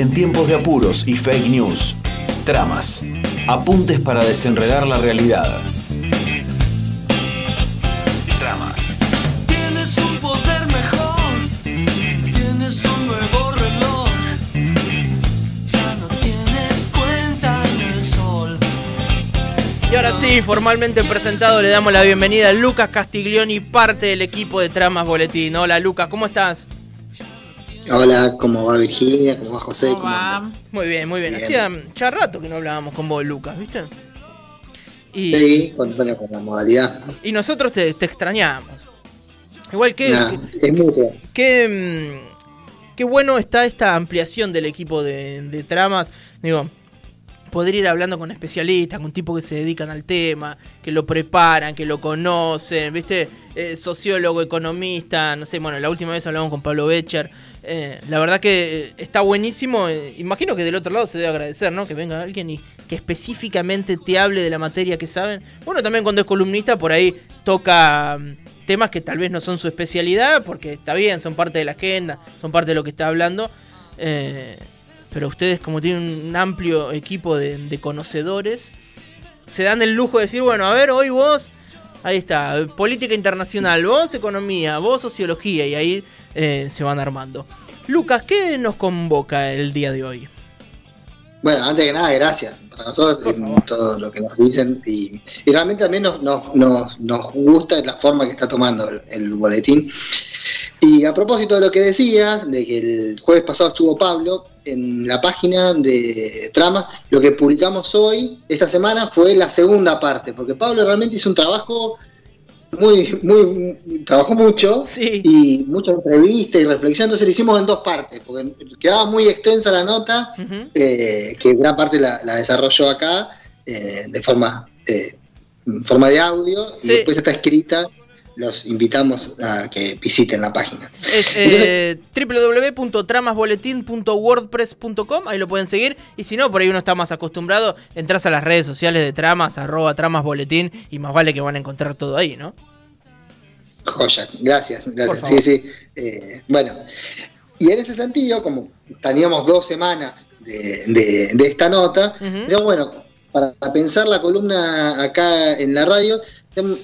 En tiempos de apuros y fake news, tramas, apuntes para desenredar la realidad. Tramas. Tienes un poder mejor, tienes un nuevo reloj, ya no tienes cuenta en el sol. Y ahora sí, formalmente presentado, le damos la bienvenida a Lucas Castiglioni, parte del equipo de Tramas Boletín. Hola Lucas, ¿cómo estás? Hola, ¿cómo va Virginia? ¿Cómo va José? ¿Cómo ¿Cómo va? andan? Muy bien, muy bien. Bien. Hacía ya rato que no hablábamos con vos, Lucas, ¿viste? Y, Sí, con, bueno, con la modalidad. y nosotros te, te extrañamos. Igual que, Nah, es mutuo. qué, mm, qué bueno está esta ampliación del equipo de, de tramas. Digo, poder ir hablando con especialistas, con tipos que se dedican al tema, que lo preparan, que lo conocen, ¿viste? Eh, sociólogo, economista, no sé, bueno, la última vez hablamos con Pablo Becher. Eh, la verdad que eh, está buenísimo. eh, imagino que del otro lado se debe agradecer, ¿no? Que venga alguien y que específicamente te hable de la materia que saben. Bueno, también cuando es columnista, por ahí toca mm, temas que tal vez no son su especialidad, porque está bien, son parte de la agenda, son parte de lo que está hablando. Pero ustedes, como tienen un amplio equipo de, de conocedores, se dan el lujo de decir, bueno, a ver, hoy vos, ahí está, política internacional, vos economía, vos sociología, y ahí eh, se van armando. Lucas, ¿qué nos convoca el día de hoy? Bueno, antes que nada, gracias para nosotros todo lo que nos dicen. Y, y realmente también nos, nos, nos, nos gusta la forma que está tomando el, el boletín. Y a propósito de lo que decías, de que el jueves pasado estuvo Pablo, en la página de Trama, lo que publicamos hoy, esta semana, fue la segunda parte, porque Pablo realmente hizo un trabajo muy, muy, trabajó mucho Sí. y mucha entrevista y reflexión, entonces lo hicimos en dos partes, porque quedaba muy extensa la nota, eh, que gran parte la, la desarrolló acá eh, de forma, eh, en forma de audio Sí. y después está escrita. Los invitamos a que visiten la página. Es eh, www.tramasboletín.wordpress.com, ahí lo pueden seguir. Y si no, por ahí uno está más acostumbrado, entras a las redes sociales de Tramas, arroba tramasboletín, y más vale que van a encontrar todo ahí, ¿no? Joya, gracias, gracias. Sí, sí. Eh, bueno, y en ese sentido, como teníamos dos semanas de, de- de esta nota, decíamos, bueno, para pensar la columna acá en la radio, em,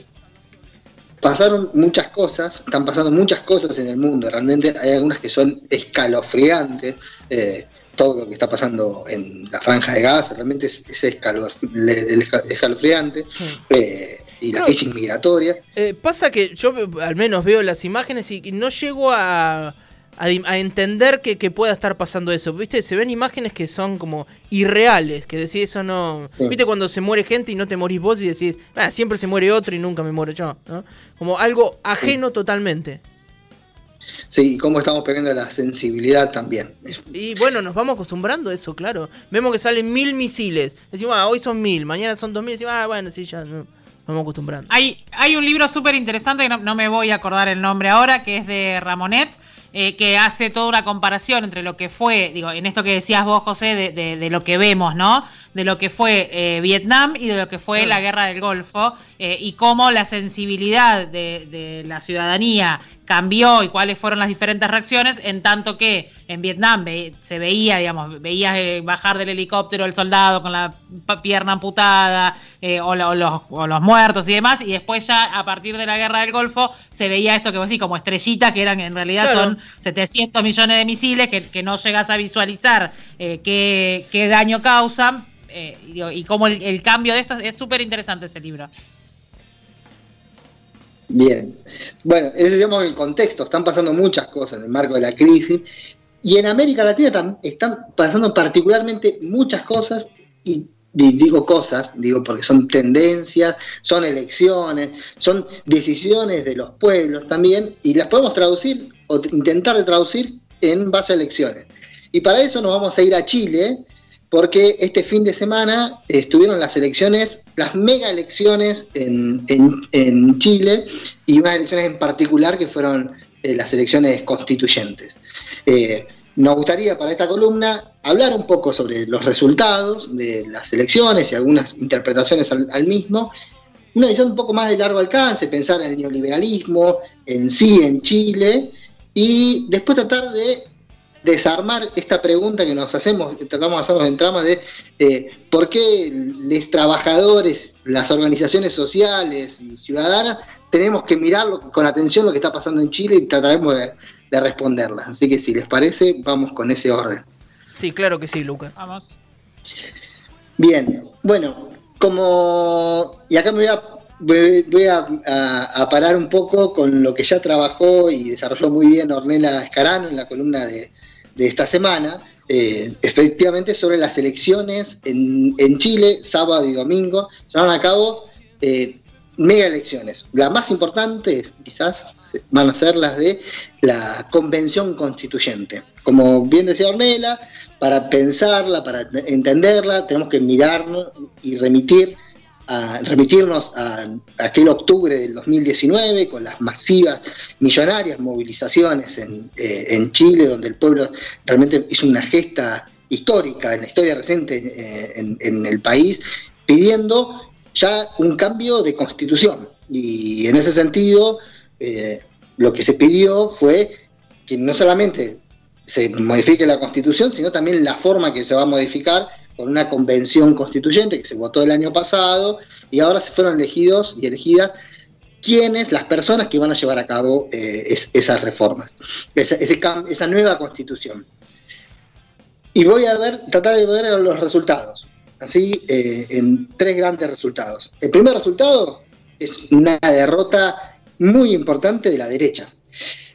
pasaron muchas cosas, están pasando muchas cosas en el mundo, realmente hay algunas que son escalofriantes. eh, todo lo que está pasando en la franja de Gaza realmente es, es escalofriante. eh, y la crisis migratoria. Eh, pasa que yo al menos veo las imágenes y, no llego a, a entender que, que pueda estar pasando eso. ¿Viste? Se ven imágenes que son como irreales, que decís eso no... Sí. ¿Viste cuando se muere gente y no te morís vos y decís, "Ah, siempre se muere otro y nunca me muero yo? ¿no? Como algo ajeno totalmente. Sí, y cómo estamos perdiendo la sensibilidad también. Y bueno, nos vamos acostumbrando a eso, claro. Vemos que salen mil misiles. Decimos, ah, hoy son mil, mañana son dos mil. Decimos, ah, bueno, sí, ya no, vamos acostumbrando. Hay, hay un libro súper interesante que no, me voy a acordar el nombre ahora, que es de Ramonet, eh, que hace toda una comparación entre lo que fue, digo, en esto que decías vos, José, de- de lo que vemos, ¿no? De lo que fue eh, Vietnam y de lo que fue la guerra del Golfo, eh, y cómo la sensibilidad de, de la ciudadanía cambió y cuáles fueron las diferentes reacciones, en tanto que en Vietnam se veía, digamos, veías eh, bajar del helicóptero el soldado con la pierna amputada, eh, o, la- o los, o los muertos y demás, y después ya a partir de la guerra del Golfo se veía esto que vos decís como estrellitas, que eran en realidad Claro. son 700 millones de misiles que, que no llegas a visualizar eh, qué, qué daño causan. Eh, y, cómo el, cambio de esto es súper interesante ese libro. Bien. Bueno, ese digamos el contexto. Están pasando muchas cosas en el marco de la crisis. Y en América Latina están pasando particularmente muchas cosas. Y, digo cosas, digo porque son tendencias, son elecciones, son decisiones de los pueblos también. Y las podemos traducir o intentar de traducir en base a elecciones. Y para eso nos vamos a ir a Chile, porque este fin de semana estuvieron las elecciones, las mega elecciones en, en- Chile, y unas elecciones en particular que fueron eh, las elecciones constituyentes. Eh, nos gustaría para esta columna hablar un poco sobre los resultados de las elecciones y algunas interpretaciones al, al mismo, una visión un poco más de largo alcance, pensar en el neoliberalismo en sí, en Chile, y después tratar de desarmar esta pregunta que nos hacemos, tratamos de hacernos en trama de eh, por qué los trabajadores, las organizaciones sociales y ciudadanas tenemos que mirarlo con atención lo que está pasando en Chile y trataremos de, de responderla. Así que si les parece, vamos con ese orden. Sí, claro que sí, Lucas. Vamos. Bien, bueno, como. Y acá me voy a, voy voy a, a- a parar un poco con lo que ya trabajó y desarrolló muy bien Ornella Escarano en la columna de, de esta semana. eh, efectivamente, sobre las elecciones en, en Chile, sábado y domingo, se van a cabo eh, mega elecciones. Las más importantes, quizás, van a ser las de la convención constituyente. Como bien decía Ornella, para pensarla, para entenderla, tenemos que mirarnos y remitir a, remitirnos a, aquel octubre del 2019 con las masivas, millonarias movilizaciones en, eh, en Chile, donde el pueblo realmente hizo una gesta histórica en la historia reciente eh, en, en el país, pidiendo ya un cambio de constitución. Y en ese sentido, eh, lo que se pidió fue que no solamente se modifique la constitución, sino también la forma que se va a modificar con una convención constituyente que se votó el año pasado y ahora se fueron elegidos y elegidas quiénes, las personas que van a llevar a cabo eh, es- esas reformas, esa, ese esa nueva constitución. Y voy a ver, tratar de ver los resultados, así eh, en tres grandes resultados. El primer resultado es una derrota muy importante de la derecha.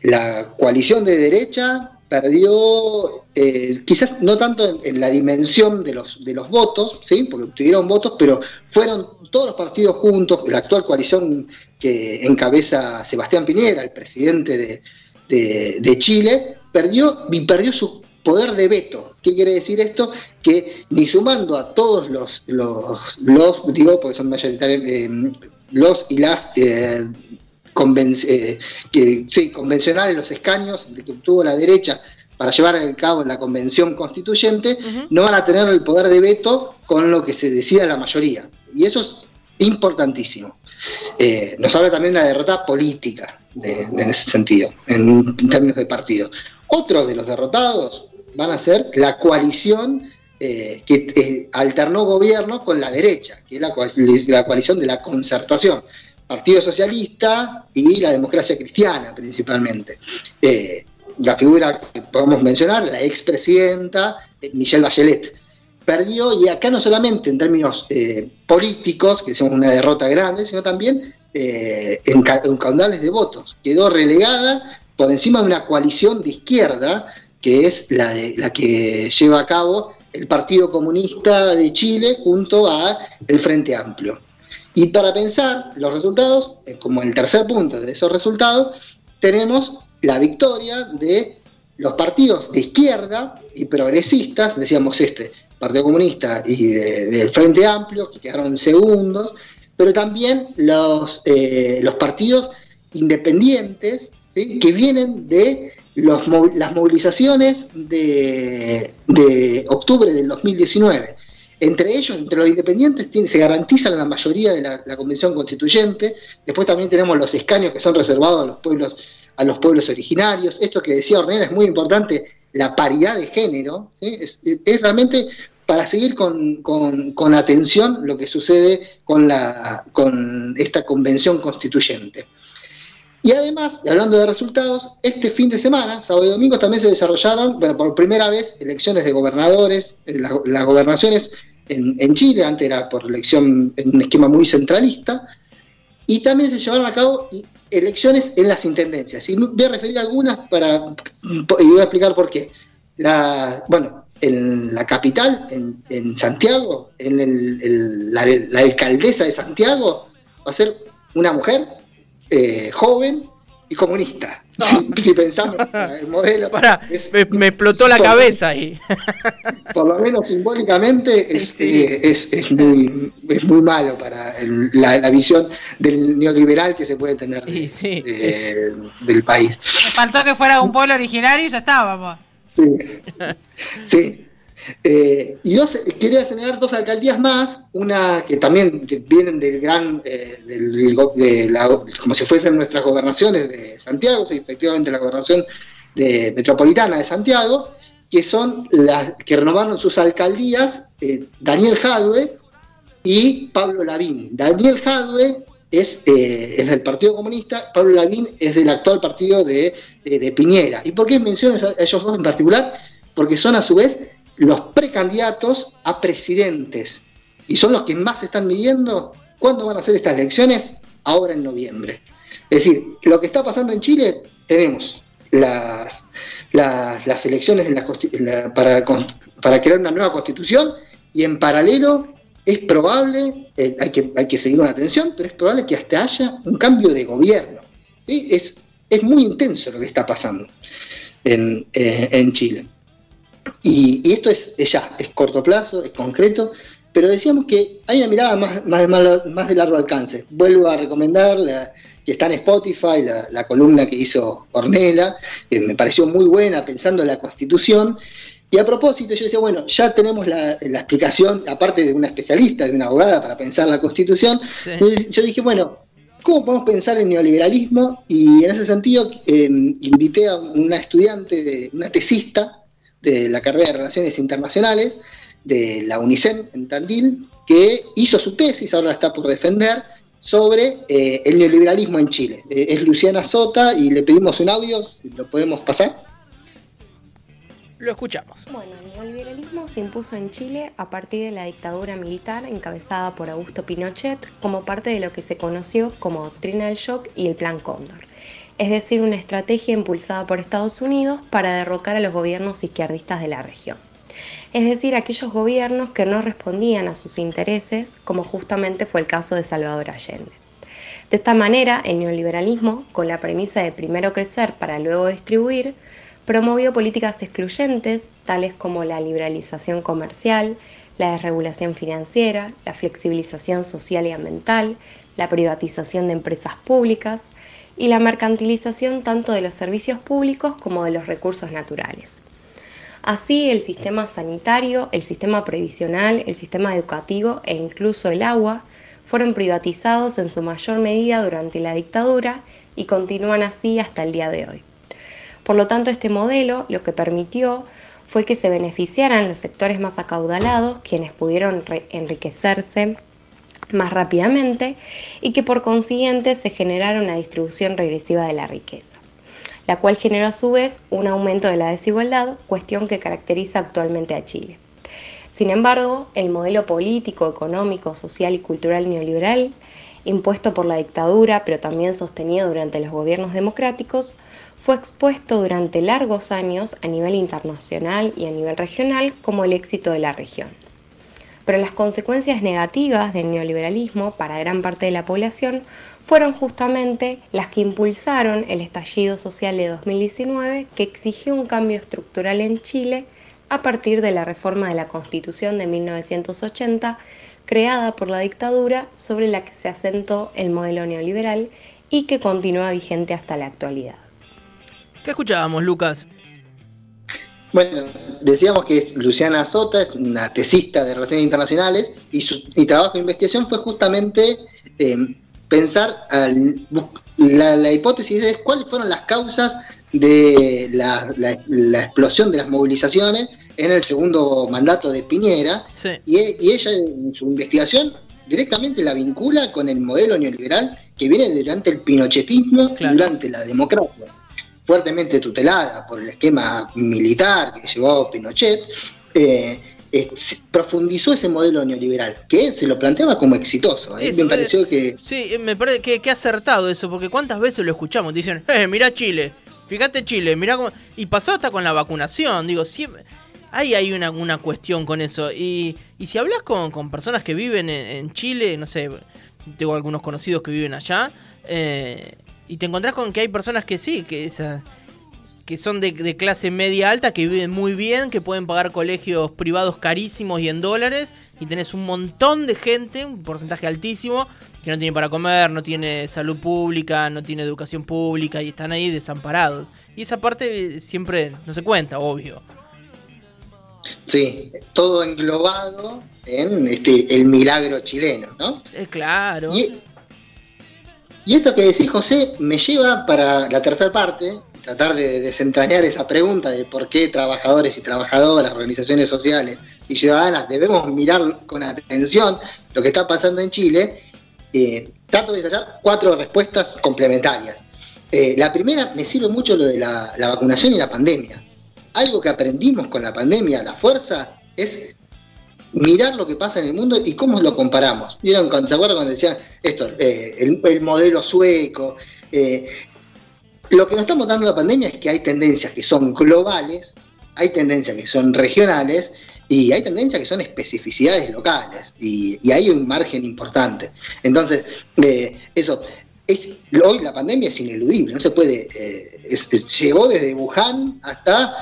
La coalición de derecha perdió, eh, quizás no tanto en, la dimensión de los, de los votos, ¿sí? porque obtuvieron votos, pero fueron todos los partidos juntos, la actual coalición que encabeza Sebastián Piñera, el presidente de, de- Chile, perdió, perdió su poder de veto. ¿Qué quiere decir esto? Que ni sumando a todos los, los, los digo, porque son mayoritarios, eh, los y las eh, conven- eh, que, sí, convencionales, los escaños que obtuvo la derecha para llevar a cabo la convención constituyente, no van a tener el poder de veto con lo que se decida la mayoría. Y eso es importantísimo. Eh, nos habla también de una derrota política de- de- en ese sentido, en, en términos de partido. Otros de los derrotados van a ser la coalición eh, que eh, alternó gobierno con la derecha, que es la, la coalición de la concertación. Partido Socialista y la democracia cristiana principalmente. Eh, la figura que podemos mencionar, la expresidenta eh, Michelle Bachelet, perdió, y acá no solamente en términos eh, políticos, que es una derrota grande, sino también en caudales de votos. Quedó relegada por encima de una coalición de izquierda, que es la, de, la que lleva a cabo el Partido Comunista de Chile junto a el Frente Amplio. Y para pensar los resultados, eh, como el tercer punto de esos resultados, tenemos la victoria de los partidos de izquierda y progresistas, decíamos este, Partido Comunista y de- del Frente Amplio, que quedaron segundos, pero también los, eh, los partidos independientes, ¿sí? que vienen de los las movilizaciones de, de octubre del 2019. Entre ellos, entre los independientes, se garantiza la mayoría de la, convención constituyente. Después también tenemos los escaños que son reservados a los pueblos, a los pueblos originarios. Esto que decía Ornella es muy importante, la paridad de género. Es, realmente para seguir con, con- con atención lo que sucede con, la, con esta convención constituyente. Y además, hablando de resultados, este fin de semana, sábado y domingo, también se desarrollaron, bueno, por primera vez, elecciones de gobernadores, eh, la- las gobernaciones en, en Chile, antes era por elección en un esquema muy centralista, y también se llevaron a cabo elecciones en las intendencias. Y voy a referir algunas para, y voy a explicar por qué. La, bueno, en la capital, en, en Santiago, en el- el- la, la alcaldesa de Santiago va a ser una mujer eh, joven y comunista. Si, si pensamos en el modelo. Pará, es- me, me explotó la por- cabeza ahí. Por lo menos simbólicamente es, Sí. eh, es, es muy, es muy malo para el- la, la visión del neoliberal que se puede tener sí. de- del país. Me faltó que fuera un pueblo originario y ya estábamos. Sí. sí. Eh, y dos, quería señalar dos alcaldías más, una que también que vienen del gran, eh, como si fuesen nuestras gobernaciones de Santiago, efectivamente la gobernación de, metropolitana de Santiago, que son las que renovaron sus alcaldías, eh, Daniel Jadwe y Pablo Lavín. Daniel Jadwe es, es del Partido Comunista, Pablo Lavín es del actual partido de, de- de Piñera. ¿Y por qué menciono a ellos dos en particular? Porque son a su vez los precandidatos a presidentes y son los que más están midiendo cuándo van a ser estas elecciones, ahora en noviembre. Es decir, lo que está pasando en Chile, tenemos las, las, las elecciones en la para, para crear una nueva constitución y en paralelo es probable, eh, hay, que, hay que seguir con atención, pero es probable que hasta haya un cambio de gobierno. ¿sí? Es, es muy intenso lo que está pasando en, eh, en Chile. Y, y esto es, es ya, es corto plazo, es concreto, pero decíamos que hay una mirada más, más, más, más de largo alcance. Vuelvo a recomendar la- que está en Spotify, la, la columna que hizo Ornella, que me pareció muy buena pensando en la constitución. Y a propósito, yo decía, bueno, ya tenemos la, la explicación, aparte de una especialista, de una abogada para pensar la constitución. Sí. Yo dije, bueno, ¿cómo podemos pensar el neoliberalismo? Y en ese sentido eh, invité a una estudiante, de, una tesista de la carrera de Relaciones Internacionales de la UNICEN en Tandil, que hizo su tesis, ahora la está por defender, sobre eh, el neoliberalismo en Chile. Eh, es Luciana Sota y le pedimos un audio, si lo podemos pasar. Lo escuchamos. Bueno, el neoliberalismo se impuso en Chile a partir de la dictadura militar encabezada por Augusto Pinochet como parte de lo que se conoció como doctrina del shock y el Plan Cóndor, es decir, una estrategia impulsada por Estados Unidos para derrocar a los gobiernos izquierdistas de la región. Es decir, aquellos gobiernos que no respondían a sus intereses, como justamente fue el caso de Salvador Allende. De esta manera, el neoliberalismo, con la premisa de primero crecer para luego distribuir, promovió políticas excluyentes, tales como la liberalización comercial, la desregulación financiera, la flexibilización social y ambiental, la privatización de empresas públicas y la mercantilización tanto de los servicios públicos como de los recursos naturales. Así, el sistema sanitario, el sistema previsional, el sistema educativo e incluso el agua fueron privatizados en su mayor medida durante la dictadura y continúan así hasta el día de hoy. Por lo tanto, este modelo lo que permitió fue que se beneficiaran los sectores más acaudalados, quienes pudieron enriquecerse más rápidamente y que por consiguiente se generara una distribución regresiva de la riqueza, la cual generó a su vez un aumento de la desigualdad, cuestión que caracteriza actualmente a Chile. Sin embargo, el modelo político, económico, social y cultural neoliberal, impuesto por la dictadura, pero también sostenido durante los gobiernos democráticos, fue expuesto durante largos años a nivel internacional y a nivel regional como el éxito de la región. Pero las consecuencias negativas del neoliberalismo para gran parte de la población fueron justamente las que impulsaron el estallido social de 2019 que exigió un cambio estructural en Chile a partir de la reforma de la Constitución de 1980 creada por la dictadura sobre la que se asentó el modelo neoliberal y que continúa vigente hasta la actualidad. ¿Qué escuchábamos, Lucas? Bueno, decíamos que es Luciana Sota, es una tesista de Relaciones Internacionales, y su y trabajo de investigación fue justamente eh, pensar, al- la, la hipótesis es cuáles fueron las causas de la, la- la explosión de las movilizaciones en el segundo mandato de Piñera, Sí. y, y ella en su investigación directamente la vincula con el modelo neoliberal que viene durante el pinochetismo Claro. y durante la democracia fuertemente tutelada por el esquema militar que llevó Pinochet, eh, eh, profundizó ese modelo neoliberal, que se lo planteaba como exitoso. ¿eh? Eso, Me pareció que Sí, me parece que, que acertado eso, porque cuántas veces lo escuchamos, dicen, eh, mirá Chile, fíjate Chile, mirá cómo... Y pasó hasta con la vacunación, digo, siempre... Ahí hay una, una cuestión con eso. Y, y si hablas con, con personas que viven en, en Chile, no sé, tengo algunos conocidos que viven allá, eh, y te encontrás con que hay personas que sí, que esa que son de, de clase media alta, que viven muy bien, que pueden pagar colegios privados carísimos y en dólares, y tenés un montón de gente, un porcentaje altísimo, que no tiene para comer, no tiene salud pública, no tiene educación pública, y están ahí desamparados. Y esa parte eh, siempre no se cuenta, obvio. sí, todo englobado en este el milagro chileno, ¿no? Es claro. Y, y esto que decís, José, me lleva para la tercera parte tratar de desentrañar esa pregunta de por qué trabajadores y trabajadoras, organizaciones sociales y ciudadanas debemos mirar con atención lo que está pasando en Chile, eh, trato de detallar cuatro respuestas complementarias. Eh, la primera me sirve mucho lo de la vacunación y la pandemia. Algo que aprendimos con la pandemia, la fuerza, es mirar lo que pasa en el mundo y cómo lo comparamos. ¿Vieron se acuerdan cuando decían esto, eh, el, el modelo sueco? eh, lo que nos está mostrando la pandemia es que hay tendencias que son globales, hay tendencias que son regionales y hay tendencias que son especificidades locales y, hay un margen importante. Entonces, eh, eso, es, hoy la pandemia es ineludible, no se puede, es- llegó desde Wuhan hasta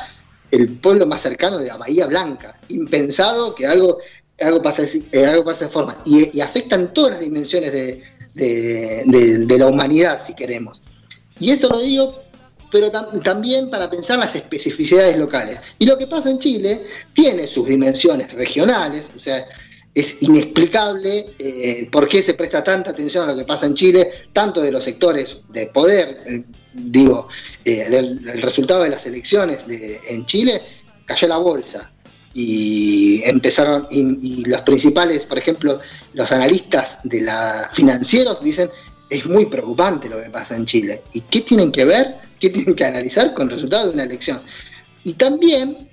el pueblo más cercano de la Bahía Blanca, impensado que algo, algo, pasa, eh, algo pasa de forma y, y afectan todas las dimensiones de, de- la humanidad, si queremos. Y esto lo digo, pero tam- también para pensar las especificidades locales. Y lo que pasa en Chile tiene sus dimensiones regionales, o sea, es inexplicable eh, por qué se presta tanta atención a lo que pasa en Chile, tanto de los sectores de poder, digo, eh, del resultado de las elecciones en Chile, cayó la bolsa. Y empezaron, y, los principales, por ejemplo, los analistas de la financieros dicen es muy preocupante lo que pasa en Chile. ¿Y qué tienen que ver? ¿Qué tienen que analizar con el resultado de una elección? Y también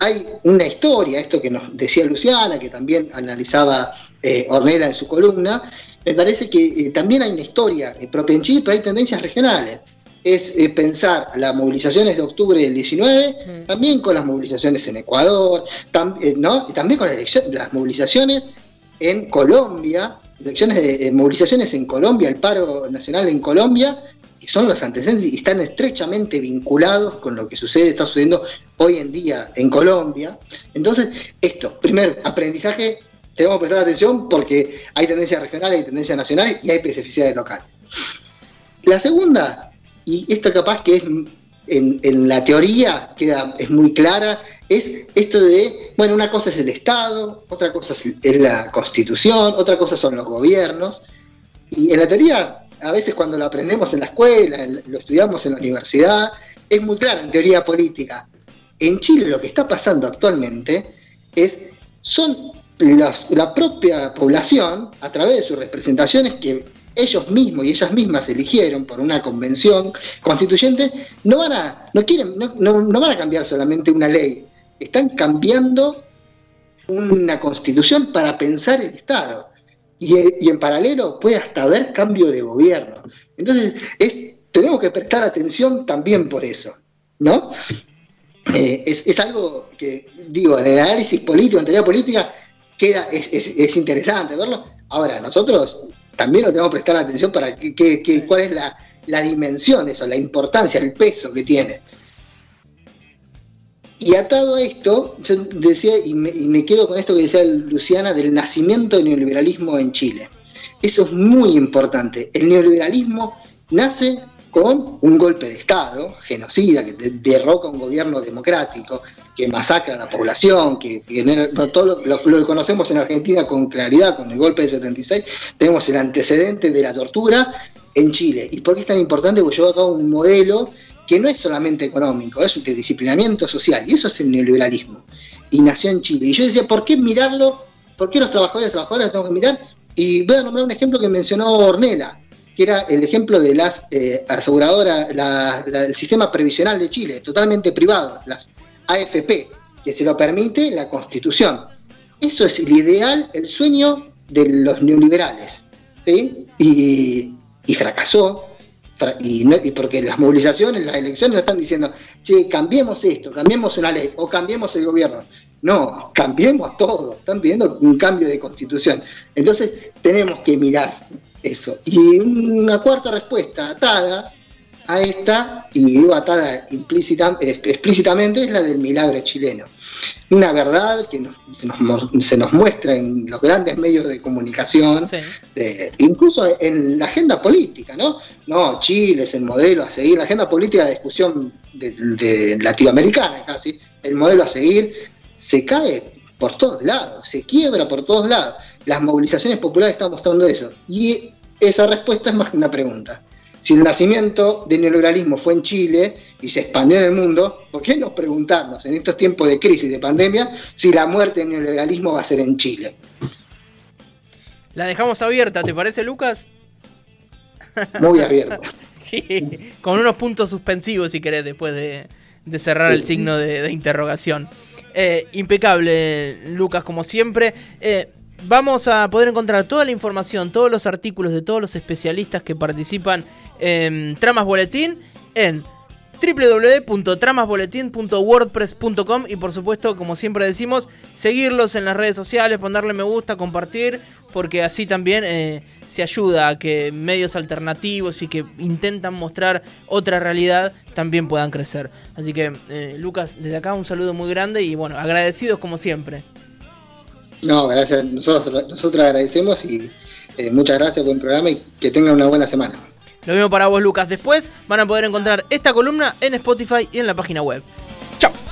hay una historia, esto que nos decía Luciana, que también analizaba eh, en su columna, me parece que eh, también hay una historia eh, propia en Chile, pero hay tendencias regionales. Es eh, pensar las movilizaciones de octubre del 19, Mm. también con las movilizaciones en Ecuador, tam- eh, ¿no? y también con las, eleccio- las movilizaciones en Colombia, elecciones de, eh, movilizaciones en Colombia, el paro nacional en Colombia, que son los antecedentes y están estrechamente vinculados con lo que sucede, está sucediendo hoy en día en Colombia. Entonces, esto, primer aprendizaje, tenemos que prestar atención porque hay tendencias regionales, hay tendencias nacionales y hay especificidades locales. La segunda, y esto capaz que es en, la teoría queda, es muy clara, es esto de, bueno, una cosa es el Estado, otra cosa es, la Constitución, otra cosa son los gobiernos, y en la teoría, a veces cuando lo aprendemos en la escuela, lo estudiamos en la universidad, es muy claro en teoría política. En Chile lo que está pasando actualmente es, son la propia población, a través de sus representaciones que ellos mismos y ellas mismas eligieron por una convención constituyente, no van a, no quieren, no, no- van a cambiar solamente una ley, están cambiando una constitución para pensar el Estado. Y, en paralelo puede hasta haber cambio de gobierno. Entonces, es, tenemos que prestar atención también por eso, ¿no? Eh, es, es algo que, digo, en el análisis político, en teoría política, queda, es- es interesante verlo. Ahora, nosotros también nos tenemos que prestar atención para que, que- que- cuál es la, la dimensión de eso, la importancia, el peso que tiene. Y atado a esto, yo decía, y me, y me quedo con esto que decía Luciana, del nacimiento del neoliberalismo en Chile. Eso es muy importante. El neoliberalismo nace con un golpe de Estado, genocida, que de- derroca un gobierno democrático, que masacra a la población, que, todo lo, lo- conocemos en Argentina con claridad, con el golpe del 76, tenemos el antecedente de la tortura en Chile. ¿Y por qué es tan importante? Porque llevó a cabo un modelo que no es solamente económico, es de disciplinamiento social, y eso es el neoliberalismo. Y nació en Chile. Y yo decía, ¿por qué mirarlo? ¿Por qué los trabajadores y trabajadoras tenemos que mirar? Y voy a nombrar un ejemplo que mencionó Ornella, que era el ejemplo de las eh, aseguradoras, la- el sistema previsional de Chile, totalmente privado, las AFP, que se lo permite la Constitución. Eso es el ideal, el sueño de los neoliberales. ¿sí? Y, fracasó. Fra- Y, porque las movilizaciones, las elecciones están diciendo, che, cambiemos esto, cambiemos una ley o cambiemos el gobierno. No, cambiemos todo. Están pidiendo un cambio de constitución. Entonces tenemos que mirar eso. Y una cuarta respuesta atada a esta, y digo atada implícita- explícitamente, es la del milagro chileno. Una verdad que nos- se, nos, se nos muestra en los grandes medios de comunicación, Sí. incluso en la agenda política, ¿no? No, Chile es el modelo a seguir, la agenda política de discusión de, de latinoamericana casi, el modelo a seguir se cae por todos lados, se quiebra por todos lados. Las movilizaciones populares están mostrando eso. Y esa respuesta es más que una pregunta. Si el nacimiento del neoliberalismo fue en Chile y se expandió en el mundo, ¿por qué no preguntarnos en estos tiempos de crisis, de pandemia, si la muerte del neoliberalismo va a ser en Chile? La dejamos abierta, ¿te parece, Lucas? Muy abierta. sí, con unos puntos suspensivos, si querés, después de, de cerrar el signo de, de interrogación. Eh, impecable, Lucas, como siempre. Eh, vamos a poder encontrar toda la información, todos los artículos de todos los especialistas que participan en Tramas Boletín en www.tramasboletín.wordpress.com y por supuesto, como siempre decimos, seguirlos en las redes sociales, ponerle me gusta, compartir, porque así también eh, se ayuda a que medios alternativos y que intentan mostrar otra realidad también puedan crecer. Así que, eh, Lucas, desde acá un saludo muy grande y bueno, agradecidos como siempre. No, gracias. Nosotros, nosotros agradecemos y eh, muchas gracias el programa y que tengan una buena semana. Lo mismo para vos, Lucas. Después van a poder encontrar esta columna en Spotify y en la página web. ¡Chao!